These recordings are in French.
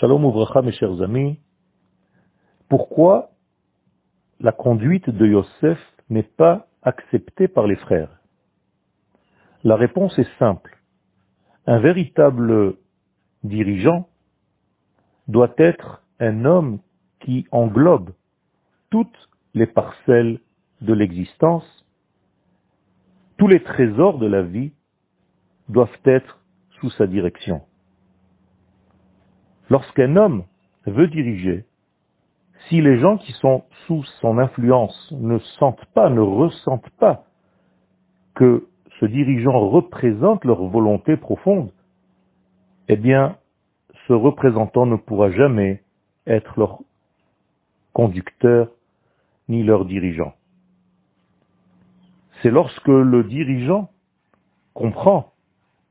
Shalom Ouvracha, mes chers amis. Pourquoi la conduite de Yosef n'est pas acceptée par les frères? La réponse est simple. Un véritable dirigeant doit être un homme qui englobe toutes les parcelles de l'existence, tous les trésors de la vie doivent être sous sa direction. Lorsqu'un homme veut diriger, si les gens qui sont sous son influence ne sentent pas, ne ressentent pas que ce dirigeant représente leur volonté profonde, eh bien, ce représentant ne pourra jamais être leur conducteur ni leur dirigeant. C'est lorsque le dirigeant comprend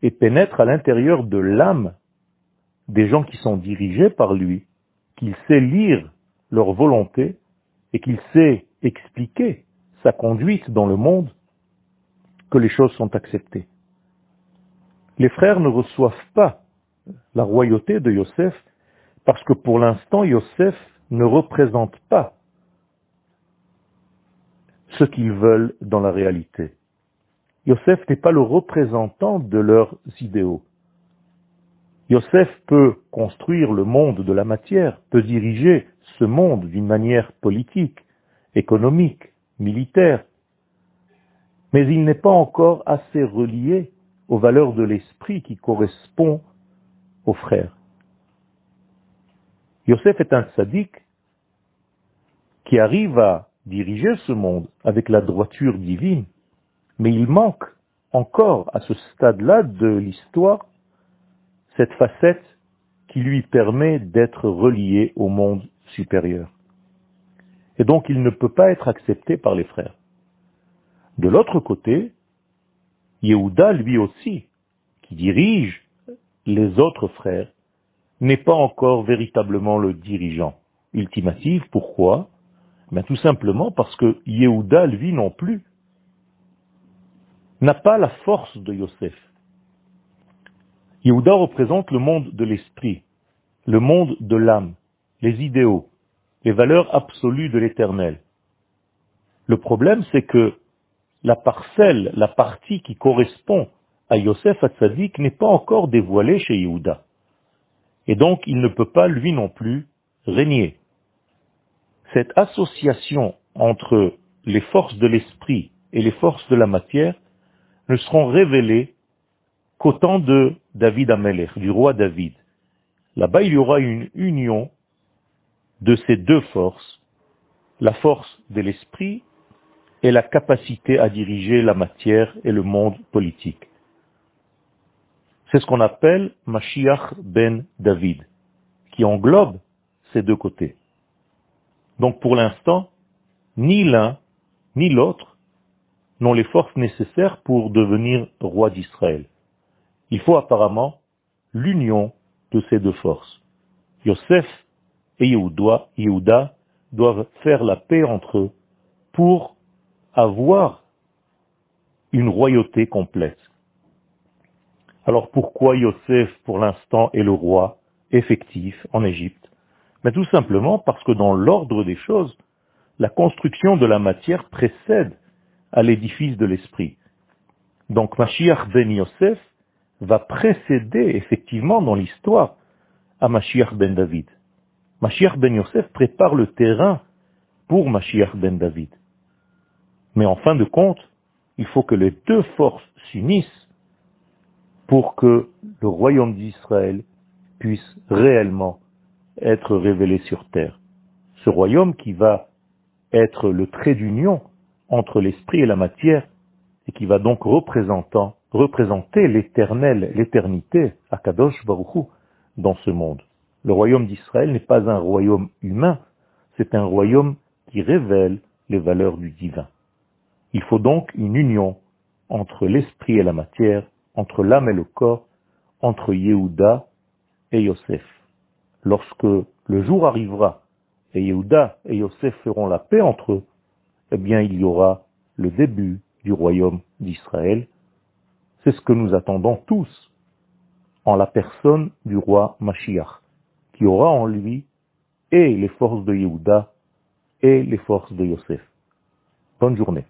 et pénètre à l'intérieur de l'âme des gens qui sont dirigés par lui, qu'il sait lire leur volonté et qu'il sait expliquer sa conduite dans le monde, que les choses sont acceptées. Les frères ne reçoivent pas la royauté de Yosef parce que pour l'instant Yosef ne représente pas ce qu'ils veulent dans la réalité. Yosef n'est pas le représentant de leurs idéaux. Yosef peut construire le monde de la matière, peut diriger ce monde d'une manière politique, économique, militaire, mais il n'est pas encore assez relié aux valeurs de l'esprit qui correspond aux frères. Yosef est un sadique qui arrive à diriger ce monde avec la droiture divine, mais il manque encore à ce stade-là de l'histoire cette facette qui lui permet d'être relié au monde supérieur. Et donc il ne peut pas être accepté par les frères. De l'autre côté, Yehuda lui aussi, qui dirige les autres frères, n'est pas encore véritablement le dirigeant ultimatif. Pourquoi? Ben, Tout simplement parce que Yehuda, lui non plus, n'a pas la force de Yosef. Yehuda représente le monde de l'esprit, le monde de l'âme, les idéaux, les valeurs absolues de l'éternel. Le problème, c'est que la parcelle, la partie qui correspond à Yosef Hatzadik n'est pas encore dévoilée chez Yehuda. Et donc, il ne peut pas, lui non plus, régner. Cette association entre les forces de l'esprit et les forces de la matière ne seront révélées qu'au temps de David Amelech, du roi David. Là-bas, il y aura une union de ces deux forces, la force de l'esprit et la capacité à diriger la matière et le monde politique. C'est ce qu'on appelle Mashiach ben David, qui englobe ces deux côtés. Donc pour l'instant, ni l'un ni l'autre n'ont les forces nécessaires pour devenir roi d'Israël. Il faut apparemment l'union de ces deux forces. Yosef et Yehuda doivent faire la paix entre eux pour avoir une royauté complète. Alors pourquoi Yosef pour l'instant est le roi effectif en Égypte? Mais tout simplement parce que dans l'ordre des choses, la construction de la matière précède à l'édifice de l'esprit. Donc Mashiach ben Yosef va précéder effectivement dans l'histoire à Mashiach ben David. Mashiach ben Yosef prépare le terrain pour Mashiach ben David. Mais en fin de compte, il faut que les deux forces s'unissent pour que le royaume d'Israël puisse réellement être révélé sur terre. Ce royaume qui va être le trait d'union entre l'esprit et la matière et qui va donc représentant représenter l'éternel, l'éternité, Akadosh Baruchou, dans ce monde. Le royaume d'Israël n'est pas un royaume humain, c'est un royaume qui révèle les valeurs du divin. Il faut donc une union entre l'esprit et la matière, entre l'âme et le corps, entre Yehuda et Yosef. Lorsque le jour arrivera et Yehuda et Yosef feront la paix entre eux, eh bien il y aura le début du royaume d'Israël c'est ce que nous attendons tous en la personne du roi Mashiach, qui aura en lui et les forces de Yehuda et les forces de Yosef. Bonne journée.